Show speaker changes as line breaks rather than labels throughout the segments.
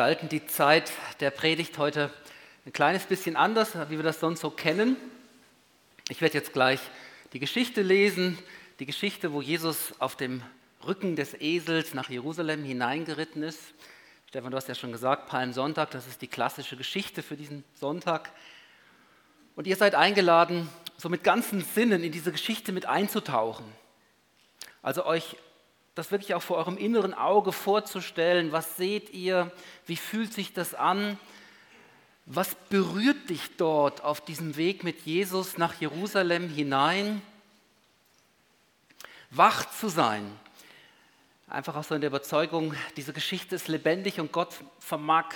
Gestalten die Zeit der Predigt heute ein kleines bisschen anders, wie wir das sonst so kennen. Ich werde jetzt gleich die Geschichte lesen, die Geschichte, wo Jesus auf dem Rücken des Esels nach Jerusalem hineingeritten ist. Stefan, du hast ja schon gesagt, Palmsonntag, das ist die klassische Geschichte für diesen Sonntag. Und ihr seid eingeladen, so mit ganzen Sinnen in diese Geschichte mit einzutauchen. Also euch das wirklich auch vor eurem inneren Auge vorzustellen. Was seht ihr? Wie fühlt sich das an? Was berührt dich dort auf diesem Weg mit Jesus nach Jerusalem hinein? Wach zu sein. Einfach auch so in der Überzeugung, diese Geschichte ist lebendig und Gott vermag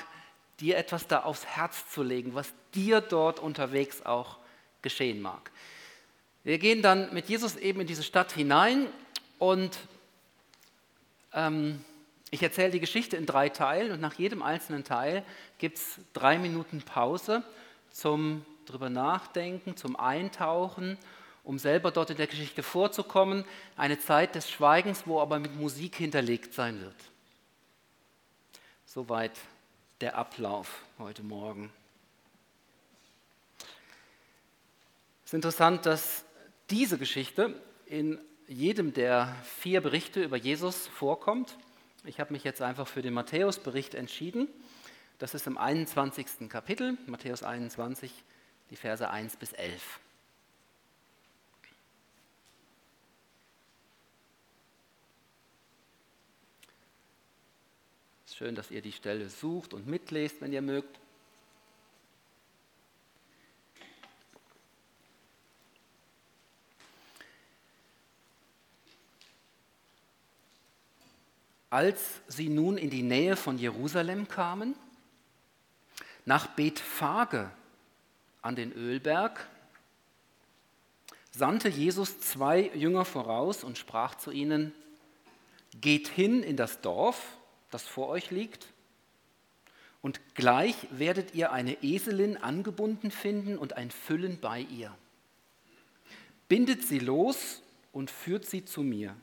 dir etwas da aufs Herz zu legen, was dir dort unterwegs auch geschehen mag. Wir gehen dann mit Jesus eben in diese Stadt hinein und ähm, ich erzähle die Geschichte in drei Teilen und nach jedem einzelnen Teil gibt es drei Minuten Pause zum drüber nachdenken, zum Eintauchen, um selber dort in der Geschichte vorzukommen. Eine Zeit des Schweigens, wo aber mit Musik hinterlegt sein wird. Soweit der Ablauf heute Morgen. Es ist interessant, dass diese Geschichte in jedem der vier Berichte über Jesus vorkommt. Ich habe mich jetzt einfach für den Matthäus-Bericht entschieden. Das ist im 21. Kapitel, Matthäus 21, die Verse 1 bis 11. Es ist schön, dass ihr die Stelle sucht und mitlest, wenn ihr mögt. Als sie nun in die Nähe von Jerusalem kamen, nach Bethphage an den Ölberg, sandte Jesus zwei Jünger voraus und sprach zu ihnen, geht hin in das Dorf, das vor euch liegt, und gleich werdet ihr eine Eselin angebunden finden und ein Füllen bei ihr. Bindet sie los und führt sie zu mir.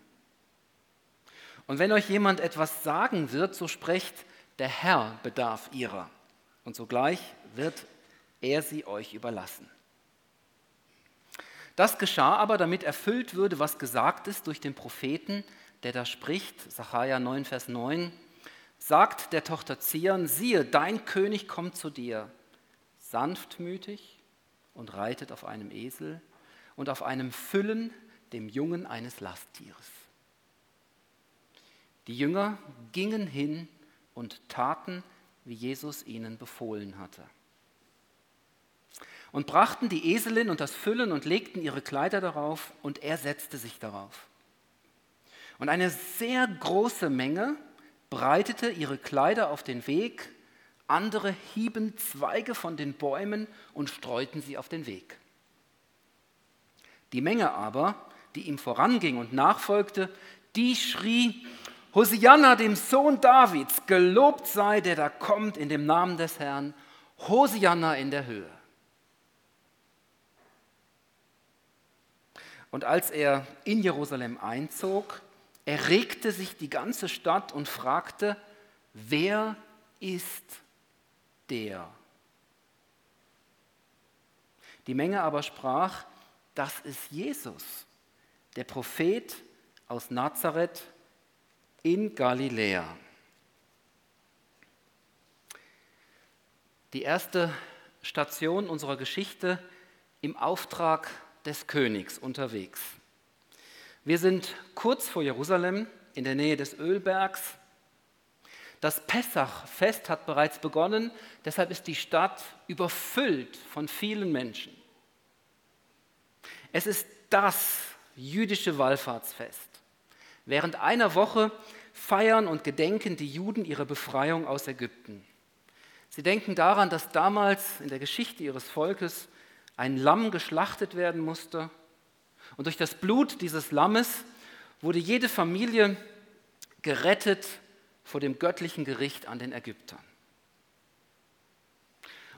Und wenn euch jemand etwas sagen wird, so sprecht, der Herr bedarf ihrer. Und sogleich wird er sie euch überlassen. Das geschah aber, damit erfüllt würde, was gesagt ist durch den Propheten, der da spricht, Sacharja 9, Vers 9, sagt der Tochter Zion, siehe, dein König kommt zu dir, sanftmütig und reitet auf einem Esel und auf einem Füllen, dem Jungen eines Lasttieres. Die Jünger gingen hin und taten, wie Jesus ihnen befohlen hatte. Und brachten die Eselin und das Füllen und legten ihre Kleider darauf, und er setzte sich darauf. Und eine sehr große Menge breitete ihre Kleider auf den Weg, andere hieben Zweige von den Bäumen und streuten sie auf den Weg. Die Menge aber, die ihm voranging und nachfolgte, die schrie, Hosianna, dem Sohn Davids, gelobt sei, der da kommt in dem Namen des Herrn. Hosianna in der Höhe. Und als er in Jerusalem einzog, erregte sich die ganze Stadt und fragte, wer ist der? Die Menge aber sprach, das ist Jesus, der Prophet aus Nazareth in Galiläa. Die erste Station unserer Geschichte im Auftrag des Königs unterwegs. Wir sind kurz vor Jerusalem in der Nähe des Ölbergs. Das Pessachfest hat bereits begonnen, deshalb ist die Stadt überfüllt von vielen Menschen. Es ist das jüdische Wallfahrtsfest. Während einer Woche feiern und gedenken die Juden ihre Befreiung aus Ägypten. Sie denken daran, dass damals in der Geschichte ihres Volkes ein Lamm geschlachtet werden musste und durch das Blut dieses Lammes wurde jede Familie gerettet vor dem göttlichen Gericht an den Ägyptern.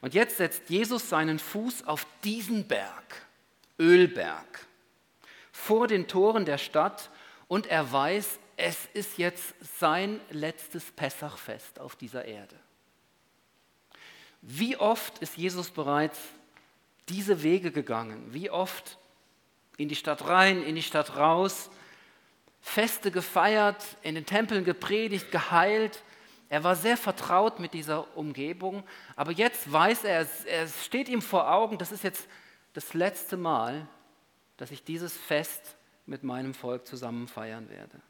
Und jetzt setzt Jesus seinen Fuß auf diesen Berg, Ölberg, vor den Toren der Stadt und er weiß, es ist jetzt sein letztes Pessachfest auf dieser Erde. Wie oft ist Jesus bereits diese Wege gegangen? Wie oft in die Stadt rein, in die Stadt raus, Feste gefeiert, in den Tempeln gepredigt, geheilt. Er war sehr vertraut mit dieser Umgebung, aber jetzt weiß er, es steht ihm vor Augen, das ist jetzt das letzte Mal, dass ich dieses Fest mit meinem Volk zusammen feiern werde.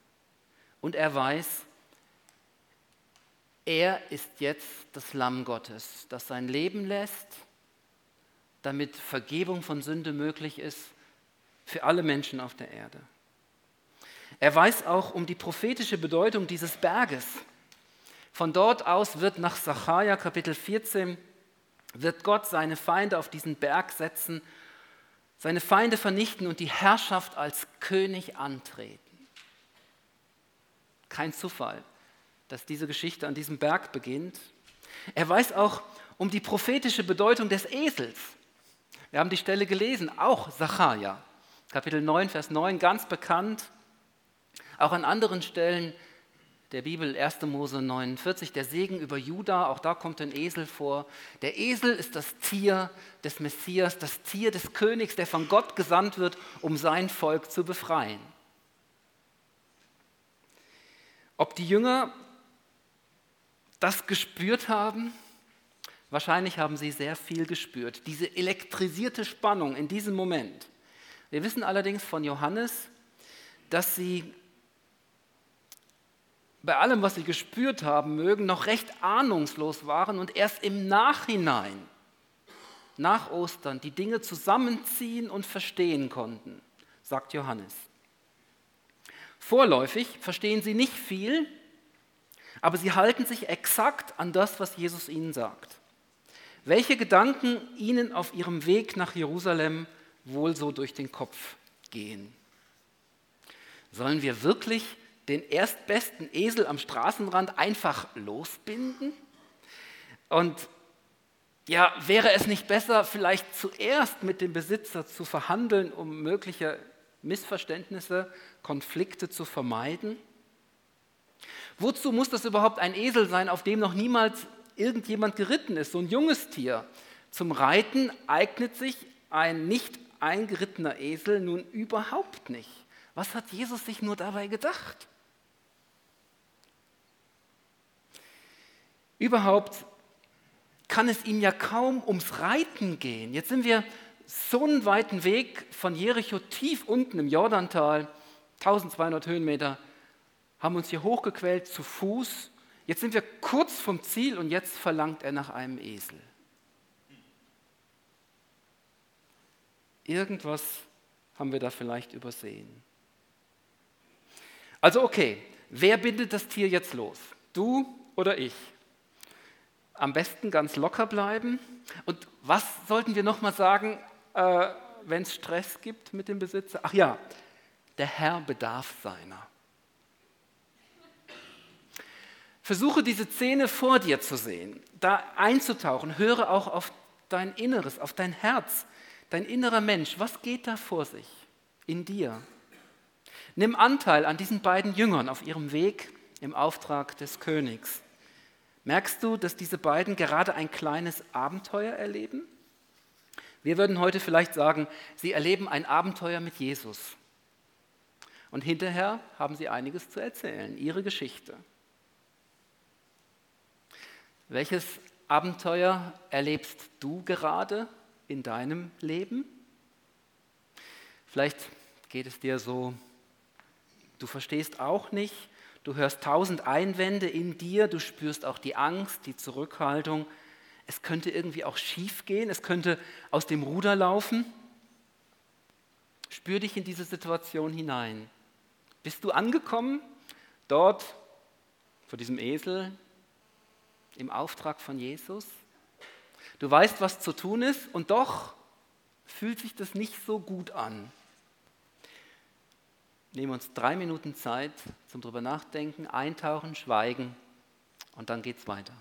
Und er weiß, er ist jetzt das Lamm Gottes, das sein Leben lässt, damit Vergebung von Sünde möglich ist für alle Menschen auf der Erde. Er weiß auch um die prophetische Bedeutung dieses Berges. Von dort aus wird nach Sacharja Kapitel 14, wird Gott seine Feinde auf diesen Berg setzen, seine Feinde vernichten und die Herrschaft als König antreten. Kein Zufall, dass diese Geschichte an diesem Berg beginnt. Er weiß auch um die prophetische Bedeutung des Esels. Wir haben die Stelle gelesen, auch Sacharja, Kapitel 9, Vers 9, ganz bekannt. Auch an anderen Stellen der Bibel 1. Mose 49, der Segen über Juda, auch da kommt ein Esel vor. Der Esel ist das Tier des Messias, das Tier des Königs, der von Gott gesandt wird, um sein Volk zu befreien. Ob die Jünger das gespürt haben? Wahrscheinlich haben sie sehr viel gespürt, diese elektrisierte Spannung in diesem Moment. Wir wissen allerdings von Johannes, dass sie bei allem, was sie gespürt haben mögen, noch recht ahnungslos waren und erst im Nachhinein, nach Ostern, die Dinge zusammenziehen und verstehen konnten, sagt Johannes. Vorläufig verstehen sie nicht viel, aber sie halten sich exakt an das, was Jesus ihnen sagt. Welche Gedanken ihnen auf ihrem Weg nach Jerusalem wohl so durch den Kopf gehen? Sollen wir wirklich den erstbesten Esel am Straßenrand einfach losbinden? Und ja, wäre es nicht besser, vielleicht zuerst mit dem Besitzer zu verhandeln, um mögliche Missverständnisse, Konflikte zu vermeiden? Wozu muss das überhaupt ein Esel sein, auf dem noch niemals irgendjemand geritten ist, so ein junges Tier? Zum Reiten eignet sich ein nicht eingerittener Esel nun überhaupt nicht. Was hat Jesus sich nur dabei gedacht? Überhaupt kann es ihm ja kaum ums Reiten gehen. Jetzt sind wir so einen weiten Weg von Jericho tief unten im Jordantal, 1200 Höhenmeter, haben uns hier hochgequält zu Fuß. Jetzt sind wir kurz vom Ziel und jetzt verlangt er nach einem Esel. Irgendwas haben wir da vielleicht übersehen. Also okay, wer bindet das Tier jetzt los? Du oder ich? Am besten ganz locker bleiben. Und was sollten wir nochmal sagen, äh, wenn es Stress gibt mit dem Besitzer? Ach ja, der Herr bedarf seiner. Versuche diese Szene vor dir zu sehen, da einzutauchen. Höre auch auf dein Inneres, auf dein Herz, dein innerer Mensch. Was geht da vor sich in dir? Nimm Anteil an diesen beiden Jüngern auf ihrem Weg im Auftrag des Königs. Merkst du, dass diese beiden gerade ein kleines Abenteuer erleben? Wir würden heute vielleicht sagen, sie erleben ein Abenteuer mit Jesus. Und hinterher haben sie einiges zu erzählen, ihre Geschichte. Welches Abenteuer erlebst du gerade in deinem Leben? Vielleicht geht es dir so, du verstehst auch nicht, du hörst tausend Einwände in dir, du spürst auch die Angst, die Zurückhaltung, es könnte irgendwie auch schief gehen, es könnte aus dem Ruder laufen. Spür dich in diese Situation hinein. Bist du angekommen dort vor diesem Esel im Auftrag von Jesus? Du weißt, was zu tun ist und doch fühlt sich das nicht so gut an. Nehmen uns drei Minuten Zeit zum drüber nachdenken, eintauchen, schweigen und dann geht's weiter.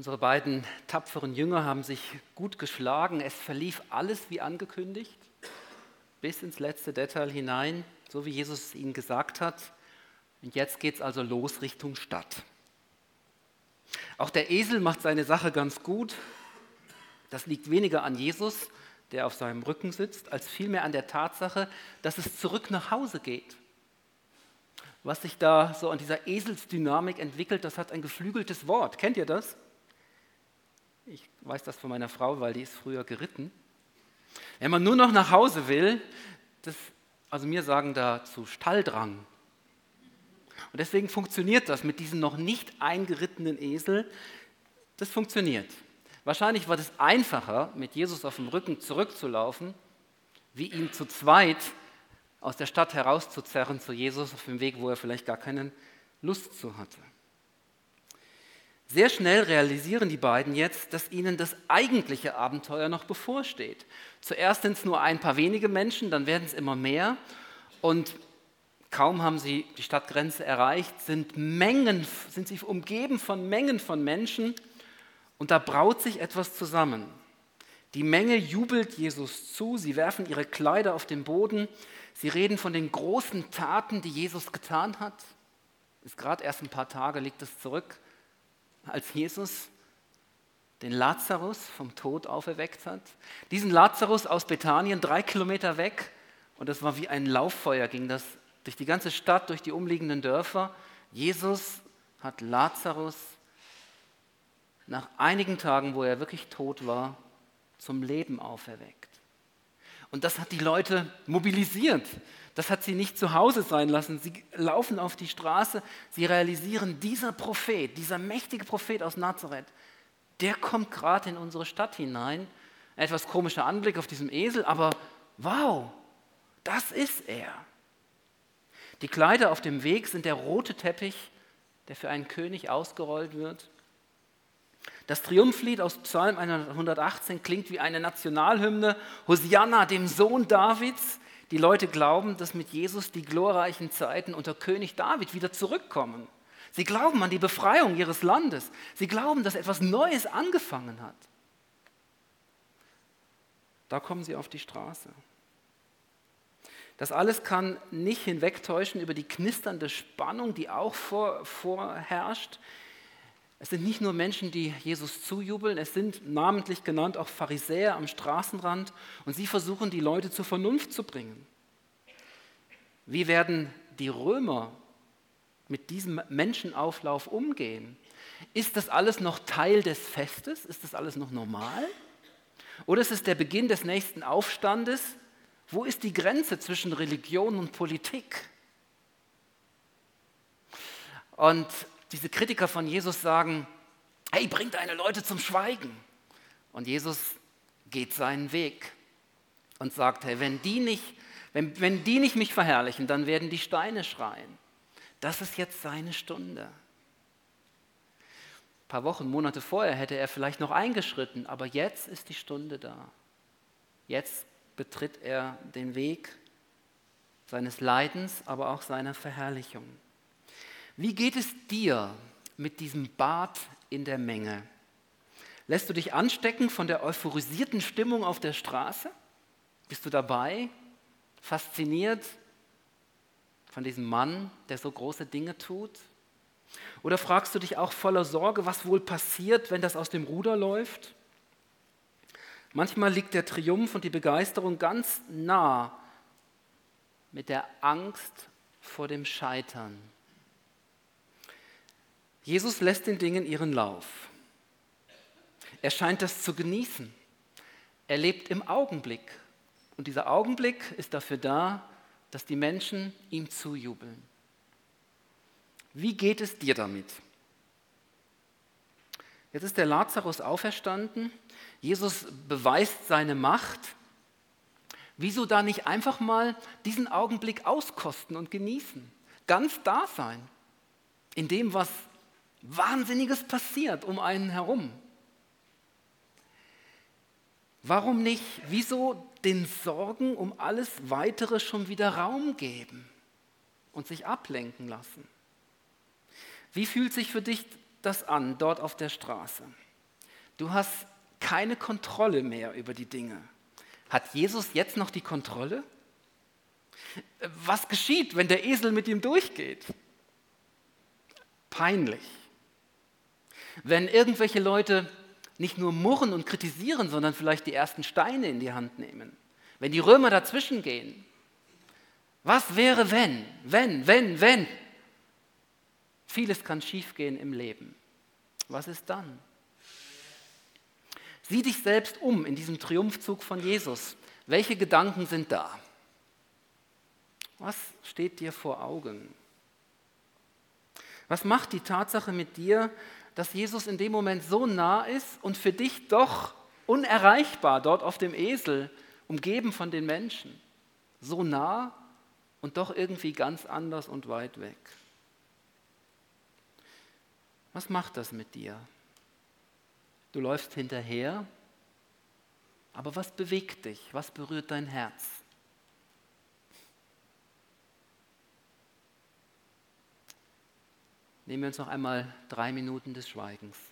Unsere beiden tapferen Jünger haben sich gut geschlagen. Es verlief alles wie angekündigt, bis ins letzte Detail hinein, so wie Jesus es ihnen gesagt hat. Und jetzt geht es also los Richtung Stadt. Auch der Esel macht seine Sache ganz gut. Das liegt weniger an Jesus, der auf seinem Rücken sitzt, als vielmehr an der Tatsache, dass es zurück nach Hause geht. Was sich da so an dieser Eselsdynamik entwickelt, das hat ein geflügeltes Wort. Kennt ihr das? Ich weiß das von meiner Frau, weil die ist früher geritten. Wenn man nur noch nach Hause will, das, also mir sagen dazu Stalldrang. Und deswegen funktioniert das mit diesem noch nicht eingerittenen Esel. Das funktioniert. Wahrscheinlich war es einfacher, mit Jesus auf dem Rücken zurückzulaufen, wie ihn zu zweit aus der Stadt herauszuzerren zu Jesus auf dem Weg, wo er vielleicht gar keine Lust zu hatte. Sehr schnell realisieren die beiden jetzt, dass ihnen das eigentliche Abenteuer noch bevorsteht. Zuerst sind es nur ein paar wenige Menschen, dann werden es immer mehr. Und kaum haben sie die Stadtgrenze erreicht, sind, Mengen, sind sie umgeben von Mengen von Menschen. Und da braut sich etwas zusammen. Die Menge jubelt Jesus zu, sie werfen ihre Kleider auf den Boden, sie reden von den großen Taten, die Jesus getan hat. Ist gerade erst ein paar Tage liegt es zurück als Jesus den Lazarus vom Tod auferweckt hat. Diesen Lazarus aus Bethanien, drei Kilometer weg, und das war wie ein Lauffeuer, ging das durch die ganze Stadt, durch die umliegenden Dörfer. Jesus hat Lazarus nach einigen Tagen, wo er wirklich tot war, zum Leben auferweckt. Und das hat die Leute mobilisiert. Das hat sie nicht zu Hause sein lassen. Sie laufen auf die Straße, sie realisieren, dieser Prophet, dieser mächtige Prophet aus Nazareth, der kommt gerade in unsere Stadt hinein. Ein etwas komischer Anblick auf diesem Esel, aber wow, das ist er. Die Kleider auf dem Weg sind der rote Teppich, der für einen König ausgerollt wird. Das Triumphlied aus Psalm 118 klingt wie eine Nationalhymne. Hosianna, dem Sohn Davids. Die Leute glauben, dass mit Jesus die glorreichen Zeiten unter König David wieder zurückkommen. Sie glauben an die Befreiung ihres Landes. Sie glauben, dass etwas Neues angefangen hat. Da kommen sie auf die Straße. Das alles kann nicht hinwegtäuschen über die knisternde Spannung, die auch vor, vorherrscht. Es sind nicht nur Menschen, die Jesus zujubeln, es sind namentlich genannt auch Pharisäer am Straßenrand und sie versuchen, die Leute zur Vernunft zu bringen. Wie werden die Römer mit diesem Menschenauflauf umgehen? Ist das alles noch Teil des Festes? Ist das alles noch normal? Oder ist es der Beginn des nächsten Aufstandes? Wo ist die Grenze zwischen Religion und Politik? Und diese Kritiker von Jesus sagen, hey, bring deine Leute zum Schweigen. Und Jesus geht seinen Weg und sagt, hey, wenn die nicht, wenn, wenn die nicht mich verherrlichen, dann werden die Steine schreien. Das ist jetzt seine Stunde. Ein paar Wochen, Monate vorher hätte er vielleicht noch eingeschritten, aber jetzt ist die Stunde da. Jetzt betritt er den Weg seines Leidens, aber auch seiner Verherrlichung. Wie geht es dir mit diesem Bad in der Menge? Lässt du dich anstecken von der euphorisierten Stimmung auf der Straße? Bist du dabei, fasziniert von diesem Mann, der so große Dinge tut? Oder fragst du dich auch voller Sorge, was wohl passiert, wenn das aus dem Ruder läuft? Manchmal liegt der Triumph und die Begeisterung ganz nah mit der Angst vor dem Scheitern. Jesus lässt den Dingen ihren Lauf. Er scheint das zu genießen. Er lebt im Augenblick. Und dieser Augenblick ist dafür da, dass die Menschen ihm zujubeln. Wie geht es dir damit? Jetzt ist der Lazarus auferstanden. Jesus beweist seine Macht. Wieso da nicht einfach mal diesen Augenblick auskosten und genießen? Ganz da sein. In dem, was Wahnsinniges passiert um einen herum. Warum nicht, wieso den Sorgen um alles Weitere schon wieder Raum geben und sich ablenken lassen? Wie fühlt sich für dich das an, dort auf der Straße? Du hast keine Kontrolle mehr über die Dinge. Hat Jesus jetzt noch die Kontrolle? Was geschieht, wenn der Esel mit ihm durchgeht? Peinlich. Wenn irgendwelche Leute nicht nur murren und kritisieren, sondern vielleicht die ersten Steine in die Hand nehmen. Wenn die Römer dazwischen gehen. Was wäre, wenn, wenn, wenn, wenn? Vieles kann schiefgehen im Leben. Was ist dann? Sieh dich selbst um in diesem Triumphzug von Jesus. Welche Gedanken sind da? Was steht dir vor Augen? Was macht die Tatsache mit dir, dass Jesus in dem Moment so nah ist und für dich doch unerreichbar dort auf dem Esel, umgeben von den Menschen? So nah und doch irgendwie ganz anders und weit weg. Was macht das mit dir? Du läufst hinterher, aber was bewegt dich? Was berührt dein Herz? Nehmen wir uns noch einmal drei Minuten des Schweigens.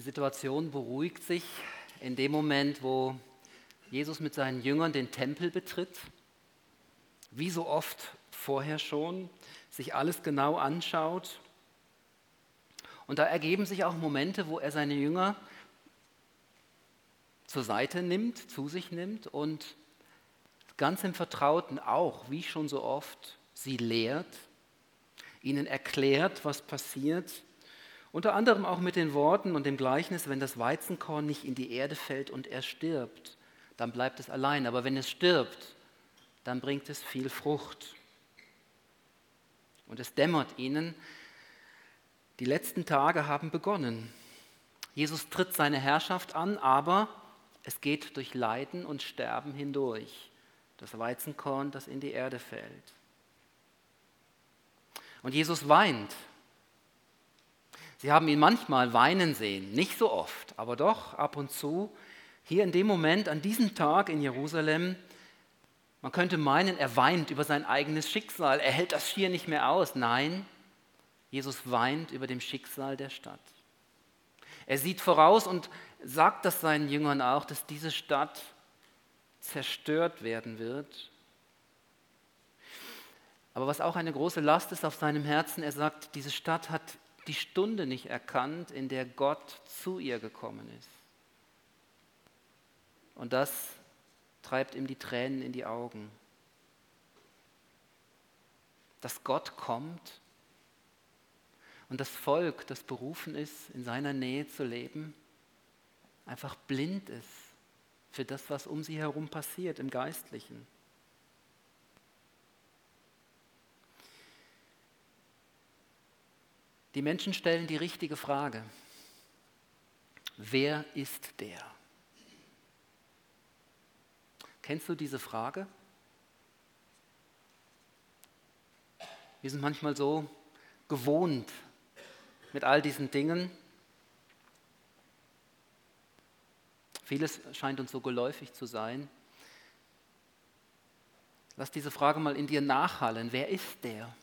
Die Situation beruhigt sich in dem Moment, wo Jesus mit seinen Jüngern den Tempel betritt, wie so oft vorher schon, sich alles genau anschaut. Und da ergeben sich auch Momente, wo er seine Jünger zur Seite nimmt, zu sich nimmt und ganz im Vertrauten auch, wie schon so oft, sie lehrt, ihnen erklärt, was passiert unter anderem auch mit den Worten und dem Gleichnis, wenn das Weizenkorn nicht in die Erde fällt und er stirbt, dann bleibt es allein. Aber wenn es stirbt, dann bringt es viel Frucht. Und es dämmert ihnen, die letzten Tage haben begonnen. Jesus tritt seine Herrschaft an, aber es geht durch Leiden und Sterben hindurch. Das Weizenkorn, das in die Erde fällt. Und Jesus weint Sie haben ihn manchmal weinen sehen, nicht so oft, aber doch ab und zu. Hier in dem Moment, an diesem Tag in Jerusalem, man könnte meinen, er weint über sein eigenes Schicksal, er hält das hier nicht mehr aus. Nein, Jesus weint über dem Schicksal der Stadt. Er sieht voraus und sagt das seinen Jüngern auch, dass diese Stadt zerstört werden wird. Aber was auch eine große Last ist auf seinem Herzen, er sagt, diese Stadt hat die Stunde nicht erkannt, in der Gott zu ihr gekommen ist. Und das treibt ihm die Tränen in die Augen. Dass Gott kommt und das Volk, das berufen ist, in seiner Nähe zu leben, einfach blind ist für das, was um sie herum passiert im Geistlichen. Die Menschen stellen die richtige Frage. Wer ist der? Kennst du diese Frage? Wir sind manchmal so gewohnt mit all diesen Dingen. Vieles scheint uns so geläufig zu sein. Lass diese Frage mal in dir nachhallen. Wer ist der?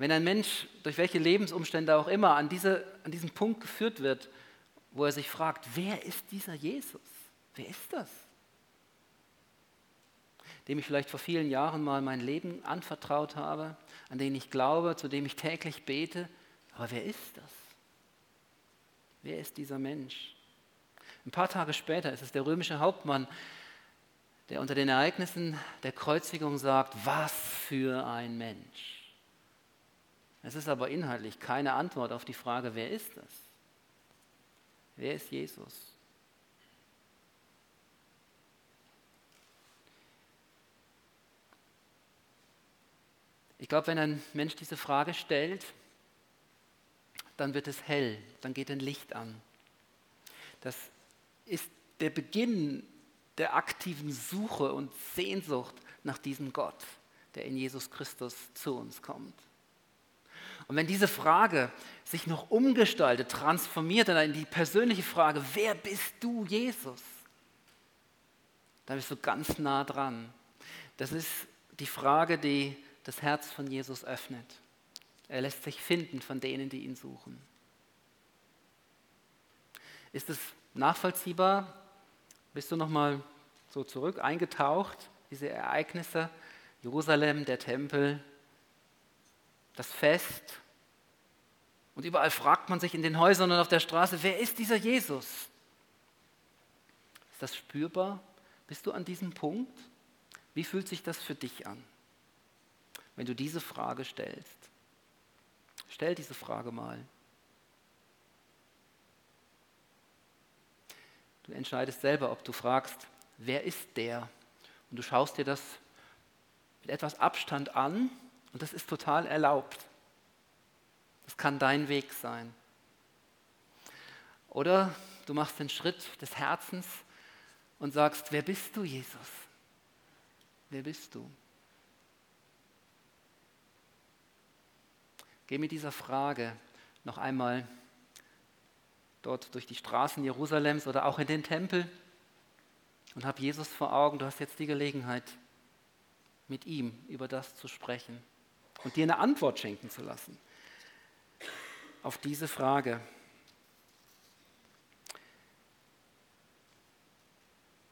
Wenn ein Mensch durch welche Lebensumstände auch immer an, diese, an diesen Punkt geführt wird, wo er sich fragt, wer ist dieser Jesus? Wer ist das? Dem ich vielleicht vor vielen Jahren mal mein Leben anvertraut habe, an den ich glaube, zu dem ich täglich bete. Aber wer ist das? Wer ist dieser Mensch? Ein paar Tage später ist es der römische Hauptmann, der unter den Ereignissen der Kreuzigung sagt, was für ein Mensch. Es ist aber inhaltlich keine Antwort auf die Frage, wer ist das? Wer ist Jesus? Ich glaube, wenn ein Mensch diese Frage stellt, dann wird es hell, dann geht ein Licht an. Das ist der Beginn der aktiven Suche und Sehnsucht nach diesem Gott, der in Jesus Christus zu uns kommt. Und wenn diese Frage sich noch umgestaltet, transformiert in die persönliche Frage, wer bist du, Jesus? Dann bist du ganz nah dran. Das ist die Frage, die das Herz von Jesus öffnet. Er lässt sich finden von denen, die ihn suchen. Ist es nachvollziehbar? Bist du nochmal so zurück eingetaucht, diese Ereignisse? Jerusalem, der Tempel, das Fest. Und überall fragt man sich in den Häusern und auf der Straße, wer ist dieser Jesus? Ist das spürbar? Bist du an diesem Punkt? Wie fühlt sich das für dich an, wenn du diese Frage stellst? Stell diese Frage mal. Du entscheidest selber, ob du fragst, wer ist der? Und du schaust dir das mit etwas Abstand an und das ist total erlaubt. Das kann dein Weg sein. Oder du machst den Schritt des Herzens und sagst, wer bist du, Jesus? Wer bist du? Geh mit dieser Frage noch einmal dort durch die Straßen Jerusalems oder auch in den Tempel und hab Jesus vor Augen. Du hast jetzt die Gelegenheit, mit ihm über das zu sprechen und dir eine Antwort schenken zu lassen auf diese Frage.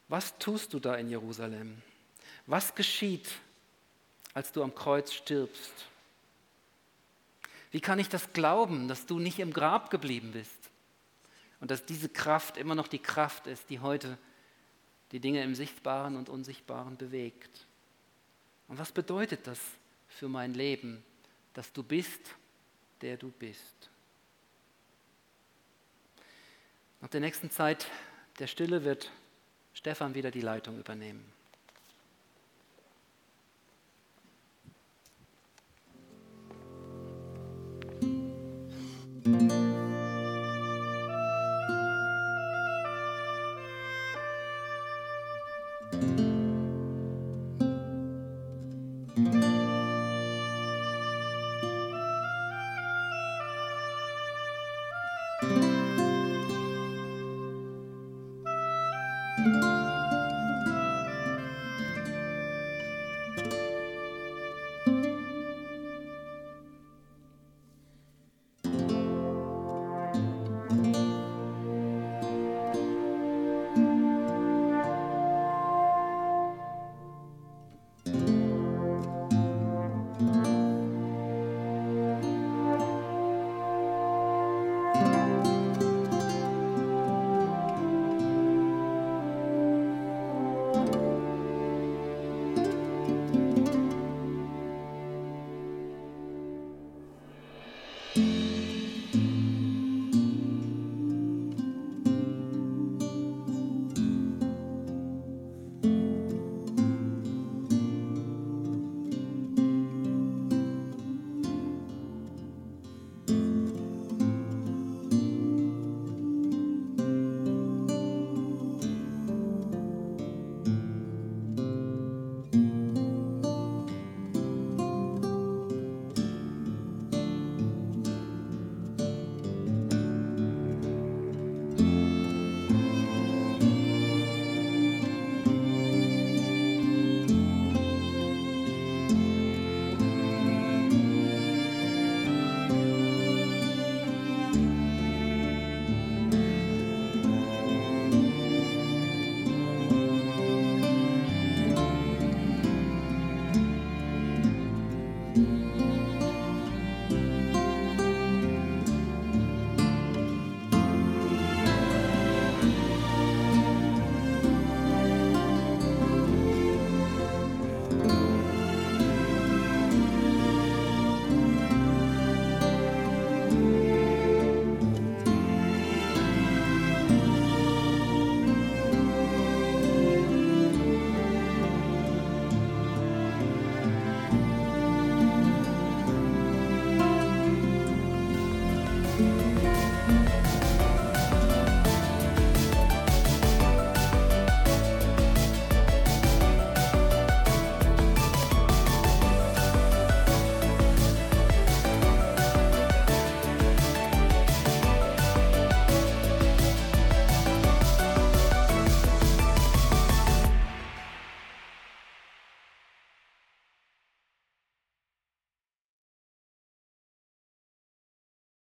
Was tust du da in Jerusalem? Was geschieht, als du am Kreuz stirbst? Wie kann ich das glauben, dass du nicht im Grab geblieben bist und dass diese Kraft immer noch die Kraft ist, die heute die Dinge im Sichtbaren und Unsichtbaren bewegt? Und was bedeutet das für mein Leben, dass du bist, der du bist? Nach der nächsten Zeit der Stille wird Stefan wieder die Leitung übernehmen.
Musik